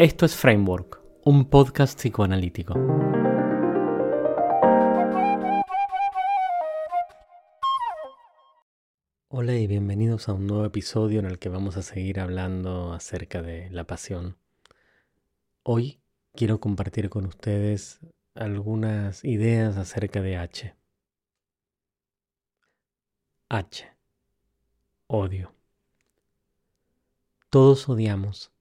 Esto es Framework, un podcast psicoanalítico. Hola y bienvenidos a un nuevo episodio en el que vamos a seguir hablando acerca de la pasión. Hoy quiero compartir con ustedes algunas ideas acerca de H. H. Odio. Todos odiamos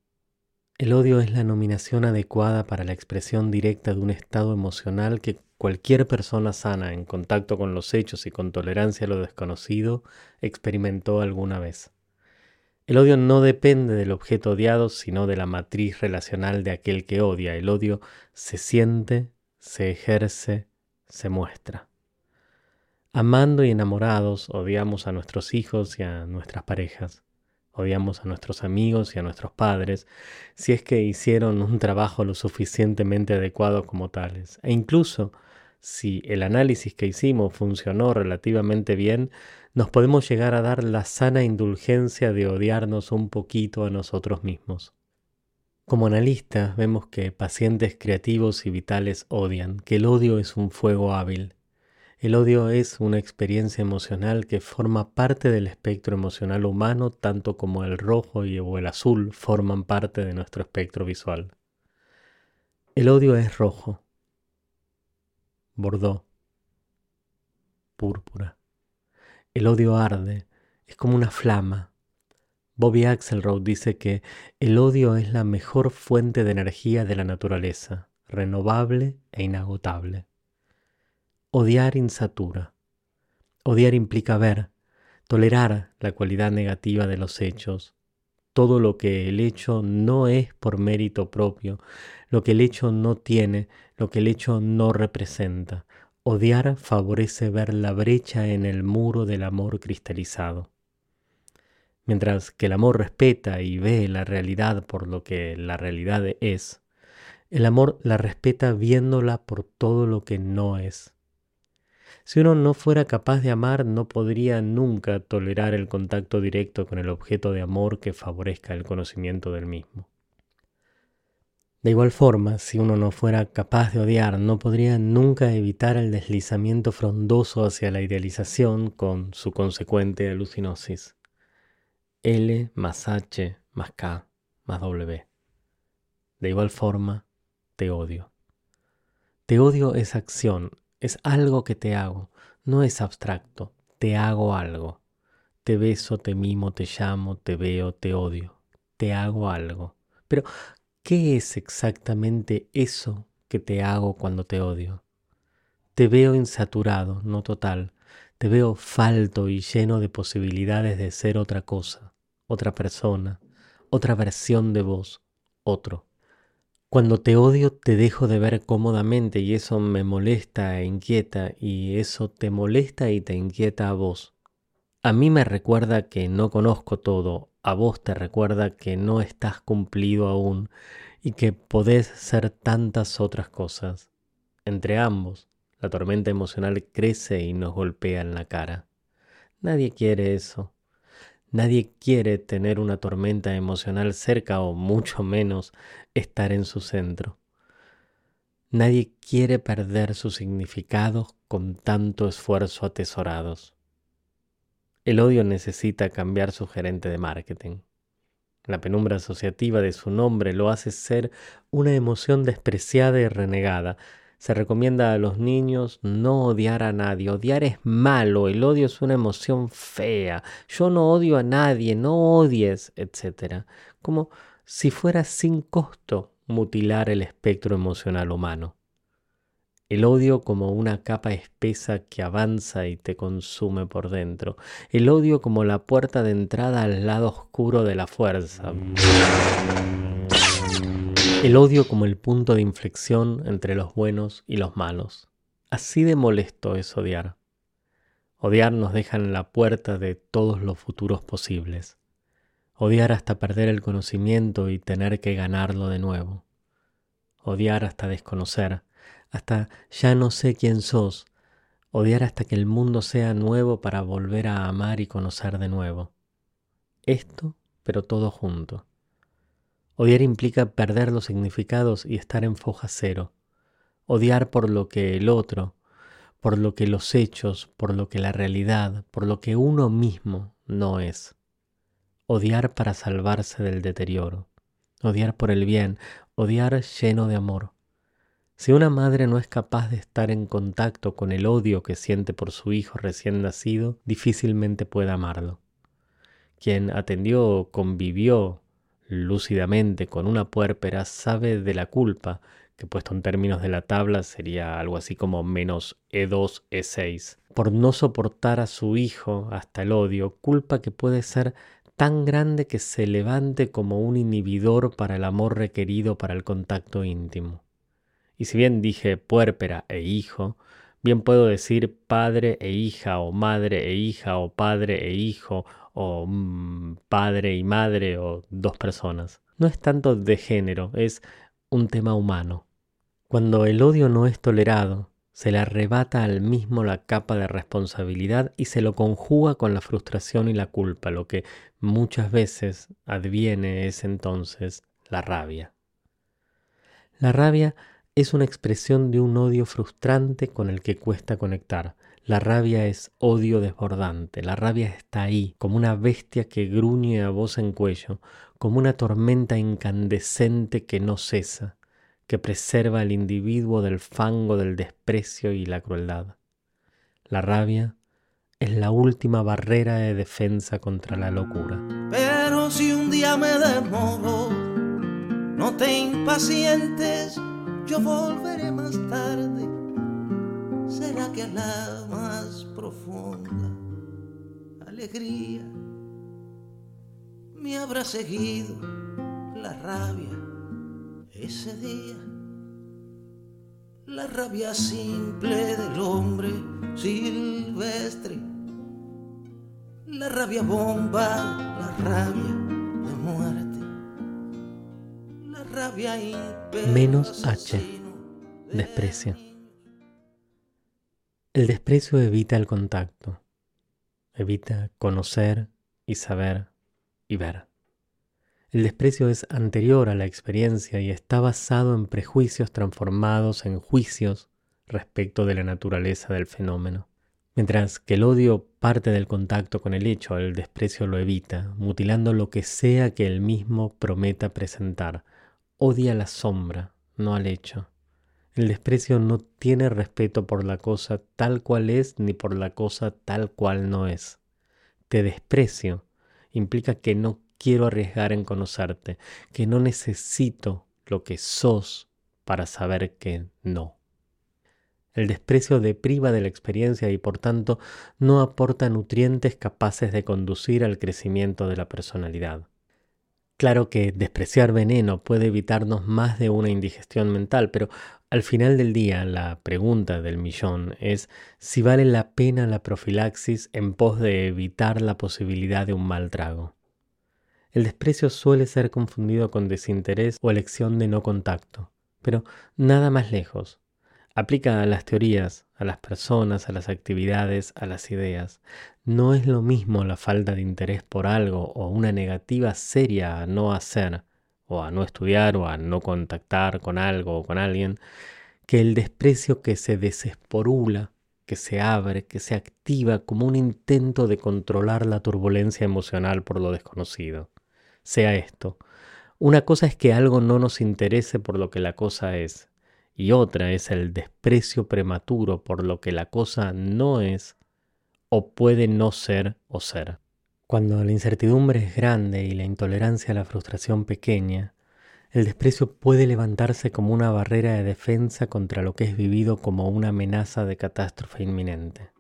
el odio es la nominación adecuada para la expresión directa de un estado emocional que cualquier persona sana en contacto con los hechos y con tolerancia a lo desconocido experimentó alguna vez. El odio no depende del objeto odiado, sino de la matriz relacional de aquel que odia. El odio se siente, se ejerce, se muestra. Amando y enamorados, odiamos a nuestros hijos y a nuestras parejas odiamos a nuestros amigos y a nuestros padres, si es que hicieron un trabajo lo suficientemente adecuado como tales. E incluso si el análisis que hicimos funcionó relativamente bien, nos podemos llegar a dar la sana indulgencia de odiarnos un poquito a nosotros mismos. Como analistas vemos que pacientes creativos y vitales odian, que el odio es un fuego hábil, el odio es una experiencia emocional que forma parte del espectro emocional humano tanto como el rojo y o el azul forman parte de nuestro espectro visual. El odio es rojo, bordó, púrpura. El odio arde, es como una flama. Bobby Axelrod dice que el odio es la mejor fuente de energía de la naturaleza, renovable e inagotable. Odiar insatura. Odiar implica ver, tolerar la cualidad negativa de los hechos, todo lo que el hecho no es por mérito propio, lo que el hecho no tiene, lo que el hecho no representa. Odiar favorece ver la brecha en el muro del amor cristalizado. Mientras que el amor respeta y ve la realidad por lo que la realidad es, el amor la respeta viéndola por todo lo que no es. Si uno no fuera capaz de amar, no podría nunca tolerar el contacto directo con el objeto de amor que favorezca el conocimiento del mismo. De igual forma, si uno no fuera capaz de odiar, no podría nunca evitar el deslizamiento frondoso hacia la idealización con su consecuente alucinosis. L más H más K más W. De igual forma, te odio. Te odio es acción, es algo que te hago, no es abstracto, te hago algo. Te beso, te mimo, te llamo, te veo, te odio, te hago algo. Pero, ¿qué es exactamente eso que te hago cuando te odio? Te veo insaturado, no total, te veo falto y lleno de posibilidades de ser otra cosa, otra persona, otra versión de vos, otro. Cuando te odio te dejo de ver cómodamente y eso me molesta e inquieta y eso te molesta y te inquieta a vos. A mí me recuerda que no conozco todo, a vos te recuerda que no estás cumplido aún y que podés ser tantas otras cosas. Entre ambos, la tormenta emocional crece y nos golpea en la cara. Nadie quiere eso. Nadie quiere tener una tormenta emocional cerca o mucho menos estar en su centro. Nadie quiere perder sus significados con tanto esfuerzo atesorados. El odio necesita cambiar su gerente de marketing. La penumbra asociativa de su nombre lo hace ser una emoción despreciada y renegada, se recomienda a los niños no odiar a nadie. Odiar es malo, el odio es una emoción fea. Yo no odio a nadie, no odies, etc. Como si fuera sin costo mutilar el espectro emocional humano. El odio como una capa espesa que avanza y te consume por dentro. El odio como la puerta de entrada al lado oscuro de la fuerza. El odio como el punto de inflexión entre los buenos y los malos. Así de molesto es odiar. Odiar nos deja en la puerta de todos los futuros posibles. Odiar hasta perder el conocimiento y tener que ganarlo de nuevo. Odiar hasta desconocer, hasta ya no sé quién sos. Odiar hasta que el mundo sea nuevo para volver a amar y conocer de nuevo. Esto, pero todo junto. Odiar implica perder los significados y estar en foja cero. Odiar por lo que el otro, por lo que los hechos, por lo que la realidad, por lo que uno mismo no es. Odiar para salvarse del deterioro. Odiar por el bien, odiar lleno de amor. Si una madre no es capaz de estar en contacto con el odio que siente por su hijo recién nacido, difícilmente puede amarlo. Quien atendió o convivió lúcidamente con una puérpera sabe de la culpa, que puesto en términos de la tabla sería algo así como menos E2, E6, por no soportar a su hijo hasta el odio, culpa que puede ser tan grande que se levante como un inhibidor para el amor requerido para el contacto íntimo. Y si bien dije puérpera e hijo, bien puedo decir padre e hija o madre e hija o padre e hijo o mm, padre y madre o dos personas. No es tanto de género, es un tema humano. Cuando el odio no es tolerado, se le arrebata al mismo la capa de responsabilidad y se lo conjuga con la frustración y la culpa, lo que muchas veces adviene es entonces la rabia. La rabia es una expresión de un odio frustrante con el que cuesta conectar, la rabia es odio desbordante, la rabia está ahí, como una bestia que gruñe a voz en cuello, como una tormenta incandescente que no cesa, que preserva al individuo del fango del desprecio y la crueldad. La rabia es la última barrera de defensa contra la locura. Pero si un día me demoro, no te impacientes, yo volveré más tarde será que a la más profunda alegría me habrá seguido la rabia ese día, la rabia simple del hombre silvestre, la rabia bomba, la rabia de muerte, la rabia menos H, desprecio. El desprecio evita el contacto, evita conocer y saber y ver. El desprecio es anterior a la experiencia y está basado en prejuicios transformados en juicios respecto de la naturaleza del fenómeno. Mientras que el odio parte del contacto con el hecho, el desprecio lo evita, mutilando lo que sea que él mismo prometa presentar. Odia la sombra, no al hecho. El desprecio no tiene respeto por la cosa tal cual es ni por la cosa tal cual no es. Te desprecio implica que no quiero arriesgar en conocerte, que no necesito lo que sos para saber que no. El desprecio depriva de la experiencia y por tanto no aporta nutrientes capaces de conducir al crecimiento de la personalidad. Claro que despreciar veneno puede evitarnos más de una indigestión mental, pero al final del día la pregunta del millón es si vale la pena la profilaxis en pos de evitar la posibilidad de un mal trago. El desprecio suele ser confundido con desinterés o elección de no contacto, pero nada más lejos. Aplica a las teorías, a las personas, a las actividades, a las ideas. No es lo mismo la falta de interés por algo o una negativa seria a no hacer, o a no estudiar, o a no contactar con algo o con alguien, que el desprecio que se desesporula, que se abre, que se activa como un intento de controlar la turbulencia emocional por lo desconocido. Sea esto. Una cosa es que algo no nos interese por lo que la cosa es, y otra es el desprecio prematuro por lo que la cosa no es o puede no ser o ser. Cuando la incertidumbre es grande y la intolerancia a la frustración pequeña, el desprecio puede levantarse como una barrera de defensa contra lo que es vivido como una amenaza de catástrofe inminente.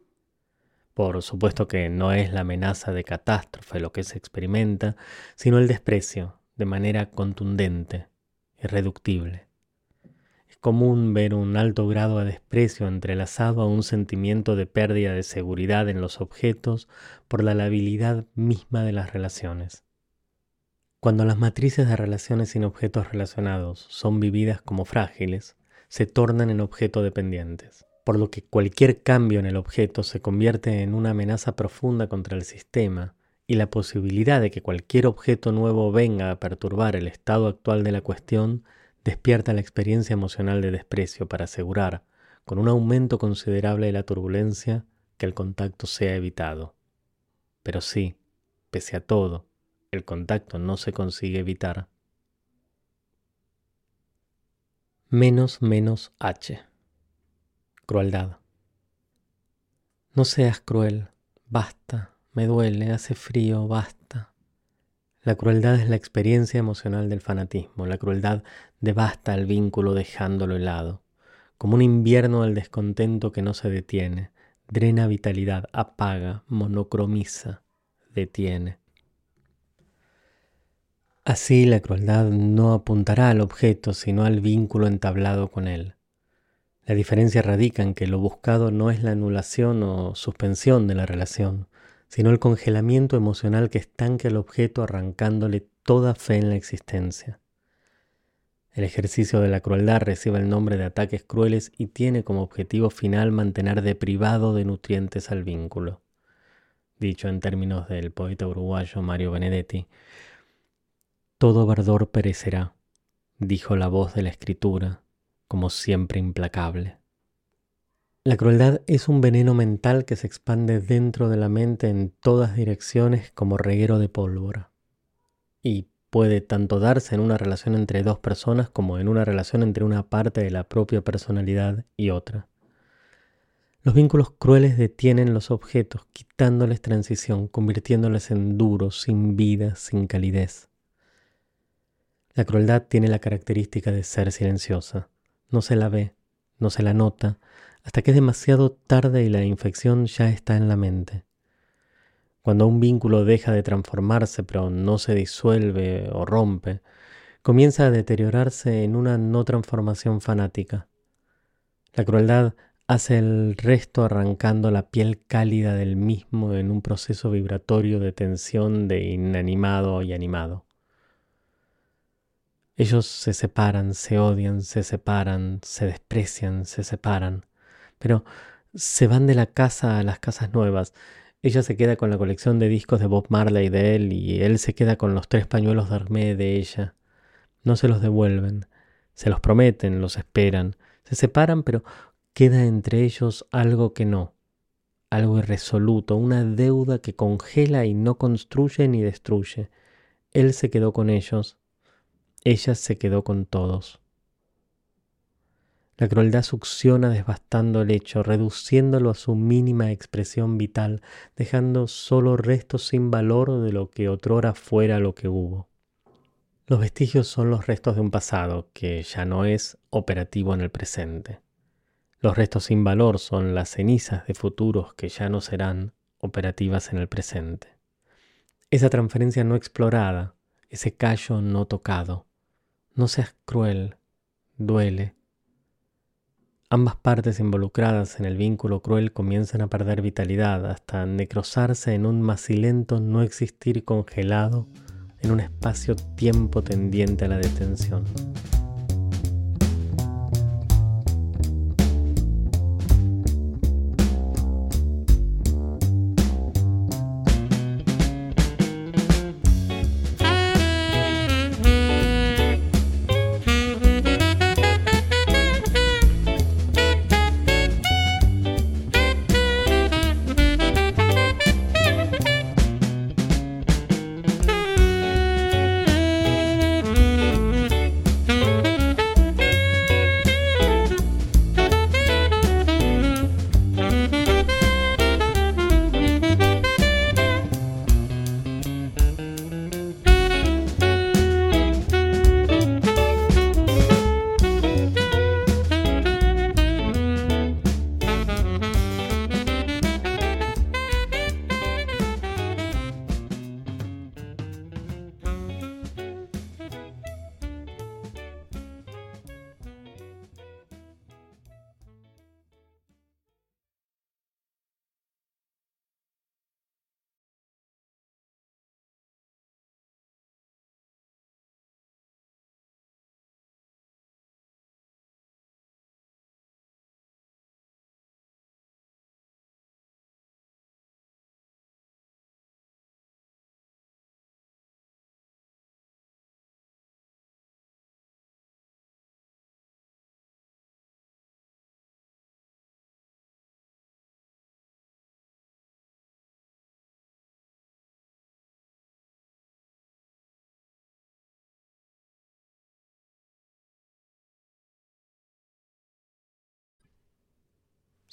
Por supuesto que no es la amenaza de catástrofe lo que se experimenta, sino el desprecio, de manera contundente, irreductible común ver un alto grado de desprecio entrelazado a un sentimiento de pérdida de seguridad en los objetos por la labilidad misma de las relaciones. Cuando las matrices de relaciones sin objetos relacionados son vividas como frágiles, se tornan en objeto dependientes, por lo que cualquier cambio en el objeto se convierte en una amenaza profunda contra el sistema y la posibilidad de que cualquier objeto nuevo venga a perturbar el estado actual de la cuestión despierta la experiencia emocional de desprecio para asegurar, con un aumento considerable de la turbulencia, que el contacto sea evitado. Pero sí, pese a todo, el contacto no se consigue evitar. Menos menos H. Crueldad. No seas cruel, basta, me duele, hace frío, basta. La crueldad es la experiencia emocional del fanatismo, la crueldad devasta el vínculo dejándolo helado, como un invierno del descontento que no se detiene, drena vitalidad, apaga, monocromiza, detiene. Así la crueldad no apuntará al objeto, sino al vínculo entablado con él. La diferencia radica en que lo buscado no es la anulación o suspensión de la relación, sino el congelamiento emocional que estanque al objeto arrancándole toda fe en la existencia. El ejercicio de la crueldad recibe el nombre de ataques crueles y tiene como objetivo final mantener deprivado de nutrientes al vínculo. Dicho en términos del poeta uruguayo Mario Benedetti, todo verdor perecerá, dijo la voz de la escritura, como siempre implacable. La crueldad es un veneno mental que se expande dentro de la mente en todas direcciones como reguero de pólvora. Y puede tanto darse en una relación entre dos personas como en una relación entre una parte de la propia personalidad y otra. Los vínculos crueles detienen los objetos, quitándoles transición, convirtiéndoles en duros, sin vida, sin calidez. La crueldad tiene la característica de ser silenciosa. No se la ve, no se la nota, hasta que es demasiado tarde y la infección ya está en la mente. Cuando un vínculo deja de transformarse pero no se disuelve o rompe, comienza a deteriorarse en una no transformación fanática. La crueldad hace el resto arrancando la piel cálida del mismo en un proceso vibratorio de tensión de inanimado y animado. Ellos se separan, se odian, se separan, se desprecian, se separan, pero se van de la casa a las casas nuevas. Ella se queda con la colección de discos de Bob Marley de él y él se queda con los tres pañuelos de Hermé de ella. No se los devuelven, se los prometen, los esperan, se separan, pero queda entre ellos algo que no, algo irresoluto, una deuda que congela y no construye ni destruye. Él se quedó con ellos, ella se quedó con todos. La crueldad succiona devastando el hecho, reduciéndolo a su mínima expresión vital, dejando solo restos sin valor de lo que otrora fuera lo que hubo. Los vestigios son los restos de un pasado que ya no es operativo en el presente. Los restos sin valor son las cenizas de futuros que ya no serán operativas en el presente. Esa transferencia no explorada, ese callo no tocado, no seas cruel, duele. Ambas partes involucradas en el vínculo cruel comienzan a perder vitalidad hasta necrosarse en un macilento no existir congelado en un espacio-tiempo tendiente a la detención.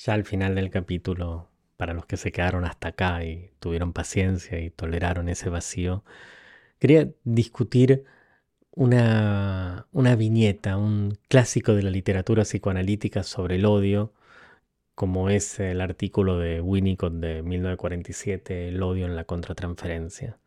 Ya al final del capítulo, para los que se quedaron hasta acá y tuvieron paciencia y toleraron ese vacío, quería discutir una, una viñeta, un clásico de la literatura psicoanalítica sobre el odio, como es el artículo de Winnicott de 1947, El odio en la contratransferencia.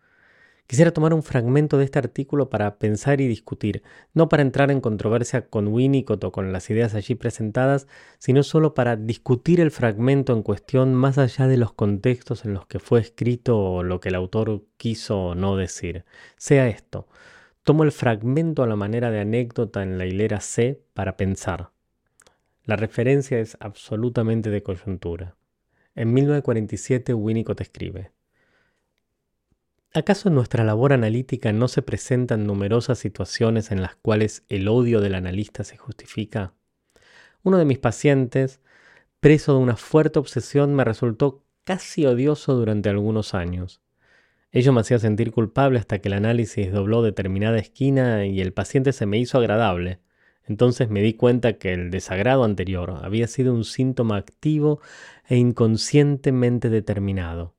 Quisiera tomar un fragmento de este artículo para pensar y discutir, no para entrar en controversia con Winnicott o con las ideas allí presentadas, sino solo para discutir el fragmento en cuestión más allá de los contextos en los que fue escrito o lo que el autor quiso o no decir. Sea esto, tomo el fragmento a la manera de anécdota en la hilera C para pensar. La referencia es absolutamente de coyuntura. En 1947 Winnicott escribe ¿Acaso en nuestra labor analítica no se presentan numerosas situaciones en las cuales el odio del analista se justifica? Uno de mis pacientes, preso de una fuerte obsesión, me resultó casi odioso durante algunos años. Ello me hacía sentir culpable hasta que el análisis dobló determinada esquina y el paciente se me hizo agradable. Entonces me di cuenta que el desagrado anterior había sido un síntoma activo e inconscientemente determinado.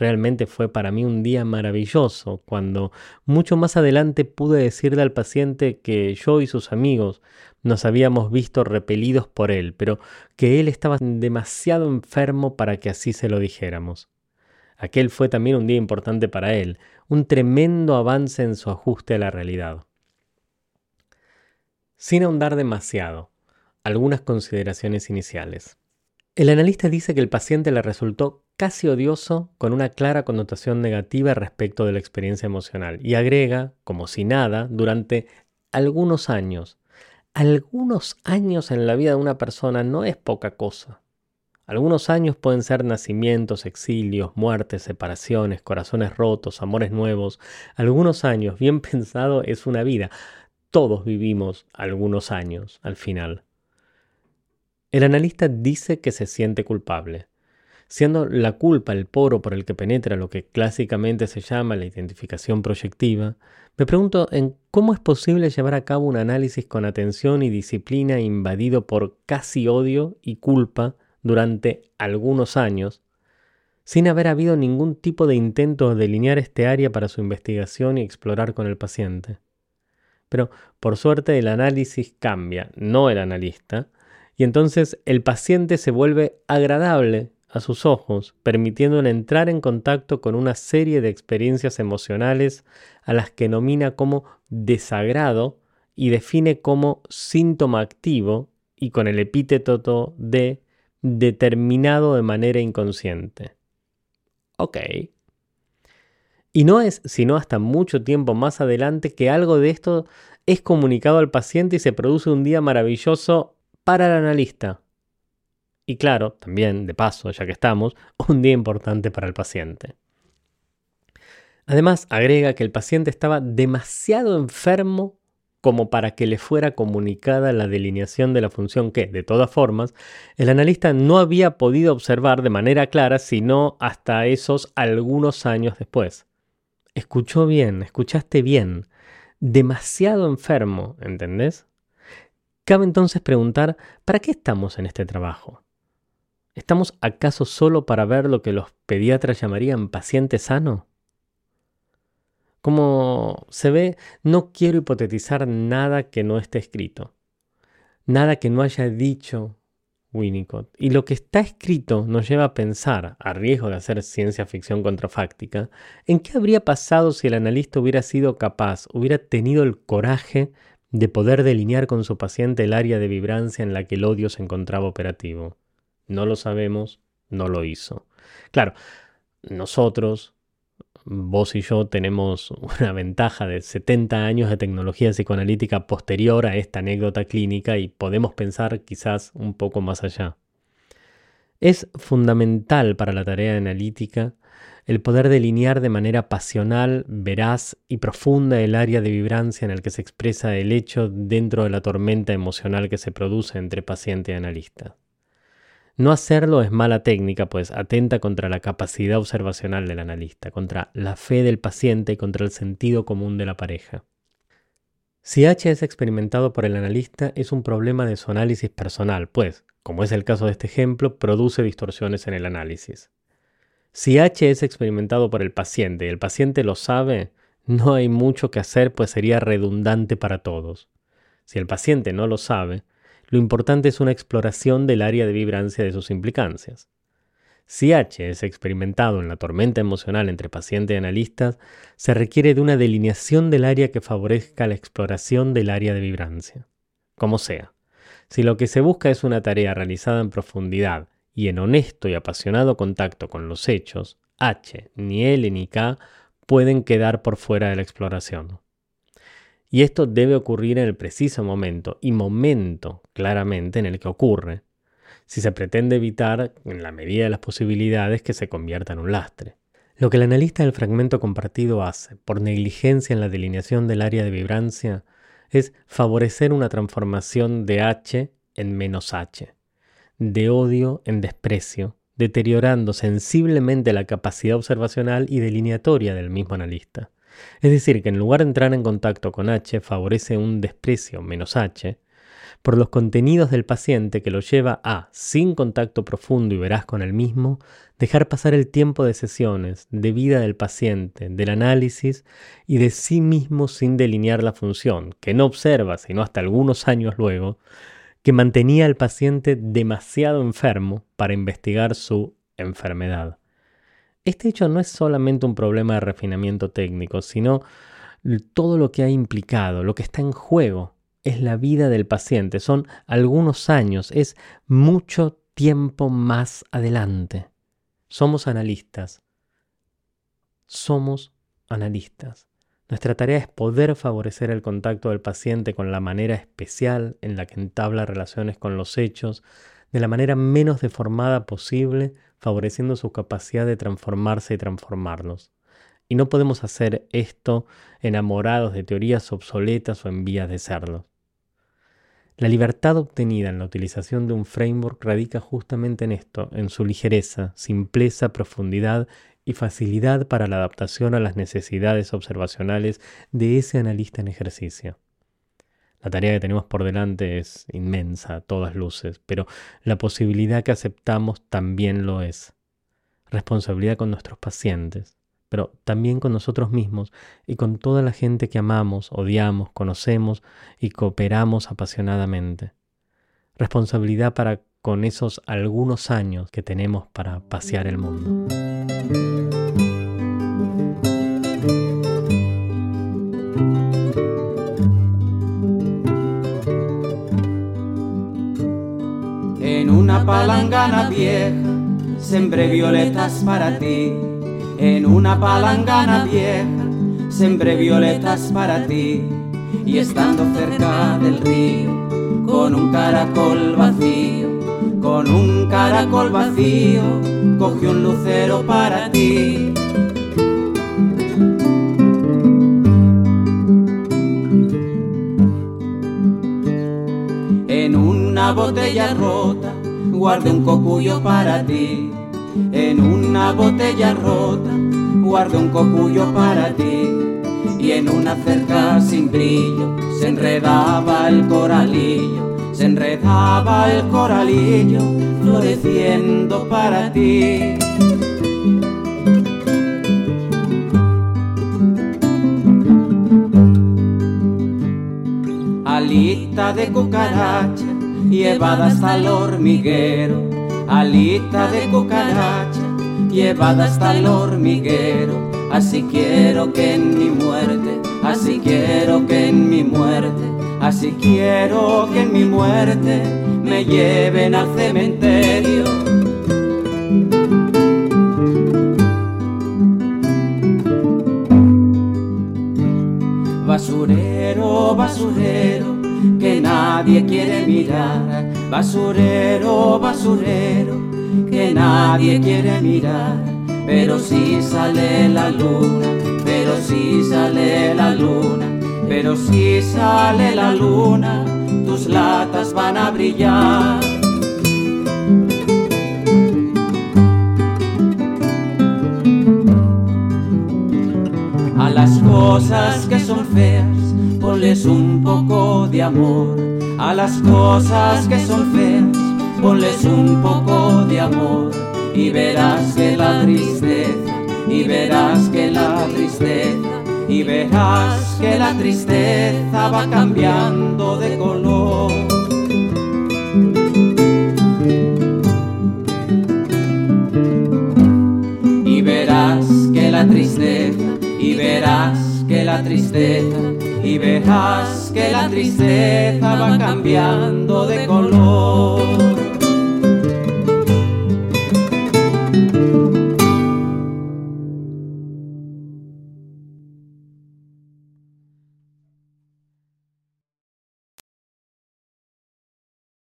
Realmente fue para mí un día maravilloso cuando mucho más adelante pude decirle al paciente que yo y sus amigos nos habíamos visto repelidos por él, pero que él estaba demasiado enfermo para que así se lo dijéramos. Aquel fue también un día importante para él, un tremendo avance en su ajuste a la realidad. Sin ahondar demasiado, algunas consideraciones iniciales. El analista dice que el paciente le resultó casi odioso con una clara connotación negativa respecto de la experiencia emocional y agrega, como si nada, durante algunos años. Algunos años en la vida de una persona no es poca cosa. Algunos años pueden ser nacimientos, exilios, muertes, separaciones, corazones rotos, amores nuevos. Algunos años, bien pensado, es una vida. Todos vivimos algunos años al final. El analista dice que se siente culpable siendo la culpa el poro por el que penetra lo que clásicamente se llama la identificación proyectiva, me pregunto en cómo es posible llevar a cabo un análisis con atención y disciplina invadido por casi odio y culpa durante algunos años, sin haber habido ningún tipo de intento de delinear este área para su investigación y explorar con el paciente. Pero por suerte el análisis cambia, no el analista, y entonces el paciente se vuelve agradable a sus ojos, permitiéndole entrar en contacto con una serie de experiencias emocionales a las que nomina como desagrado y define como síntoma activo y con el epíteto de determinado de manera inconsciente. Ok. Y no es sino hasta mucho tiempo más adelante que algo de esto es comunicado al paciente y se produce un día maravilloso para el analista. Y claro, también, de paso, ya que estamos, un día importante para el paciente. Además, agrega que el paciente estaba demasiado enfermo como para que le fuera comunicada la delineación de la función que, de todas formas, el analista no había podido observar de manera clara sino hasta esos algunos años después. Escuchó bien, escuchaste bien. Demasiado enfermo, ¿entendés? Cabe entonces preguntar, ¿para qué estamos en este trabajo? ¿Estamos acaso solo para ver lo que los pediatras llamarían paciente sano? Como se ve, no quiero hipotetizar nada que no esté escrito, nada que no haya dicho Winnicott. Y lo que está escrito nos lleva a pensar, a riesgo de hacer ciencia ficción contrafáctica, en qué habría pasado si el analista hubiera sido capaz, hubiera tenido el coraje de poder delinear con su paciente el área de vibrancia en la que el odio se encontraba operativo no lo sabemos, no lo hizo. Claro, nosotros, vos y yo, tenemos una ventaja de 70 años de tecnología psicoanalítica posterior a esta anécdota clínica y podemos pensar quizás un poco más allá. Es fundamental para la tarea analítica el poder delinear de manera pasional, veraz y profunda el área de vibrancia en el que se expresa el hecho dentro de la tormenta emocional que se produce entre paciente y analista. No hacerlo es mala técnica, pues atenta contra la capacidad observacional del analista, contra la fe del paciente y contra el sentido común de la pareja. Si H es experimentado por el analista es un problema de su análisis personal, pues, como es el caso de este ejemplo, produce distorsiones en el análisis. Si H es experimentado por el paciente y el paciente lo sabe, no hay mucho que hacer pues sería redundante para todos. Si el paciente no lo sabe, lo importante es una exploración del área de vibrancia de sus implicancias. Si H es experimentado en la tormenta emocional entre paciente y analistas, se requiere de una delineación del área que favorezca la exploración del área de vibrancia. Como sea, si lo que se busca es una tarea realizada en profundidad y en honesto y apasionado contacto con los hechos, H, ni L ni K pueden quedar por fuera de la exploración. Y esto debe ocurrir en el preciso momento y momento claramente en el que ocurre, si se pretende evitar, en la medida de las posibilidades, que se convierta en un lastre. Lo que el analista del fragmento compartido hace, por negligencia en la delineación del área de vibrancia, es favorecer una transformación de H en menos H, de odio en desprecio, deteriorando sensiblemente la capacidad observacional y delineatoria del mismo analista. Es decir, que en lugar de entrar en contacto con H, favorece un desprecio menos H por los contenidos del paciente que lo lleva a, sin contacto profundo y veraz con el mismo, dejar pasar el tiempo de sesiones, de vida del paciente, del análisis y de sí mismo sin delinear la función, que no observa, sino hasta algunos años luego, que mantenía al paciente demasiado enfermo para investigar su enfermedad. Este hecho no es solamente un problema de refinamiento técnico, sino todo lo que ha implicado, lo que está en juego, es la vida del paciente, son algunos años, es mucho tiempo más adelante. Somos analistas. Somos analistas. Nuestra tarea es poder favorecer el contacto del paciente con la manera especial en la que entabla relaciones con los hechos, de la manera menos deformada posible, favoreciendo su capacidad de transformarse y transformarnos. Y no podemos hacer esto enamorados de teorías obsoletas o en vías de serlo. La libertad obtenida en la utilización de un framework radica justamente en esto, en su ligereza, simpleza, profundidad y facilidad para la adaptación a las necesidades observacionales de ese analista en ejercicio. La tarea que tenemos por delante es inmensa, a todas luces, pero la posibilidad que aceptamos también lo es. Responsabilidad con nuestros pacientes, pero también con nosotros mismos y con toda la gente que amamos, odiamos, conocemos y cooperamos apasionadamente. Responsabilidad para con esos algunos años que tenemos para pasear el mundo. Palangana vieja sembré violetas para ti. En una palangana vieja sembré violetas para ti. Y estando cerca del río, con un caracol vacío, con un caracol vacío, cogió un lucero para ti. En una botella rota, guardé un cocuyo para ti. En una botella rota, guardé un cocuyo para ti. Y en una cerca sin brillo, se enredaba el coralillo se enredaba el coralillo floreciendo para ti. Alita de cucaracha llevada hasta el hormiguero, alita de cucaracha llevada hasta el hormiguero. Así quiero que en mi muerte, así quiero que en mi muerte Así quiero que en mi muerte me lleven al cementerio. Basurero, basurero, que nadie quiere mirar. Basurero, basurero, que nadie quiere mirar. Pero si sale la luna, pero si sale la luna pero si sale la luna, tus latas van a brillar. A las cosas que son feas, ponles un poco de amor. A las cosas que son feas, ponles un poco de amor y verás que la tristeza, y verás que la tristeza, y verás que la tristeza va cambiando de color. Y verás que la tristeza, y verás que la tristeza, y verás que la tristeza va cambiando de color.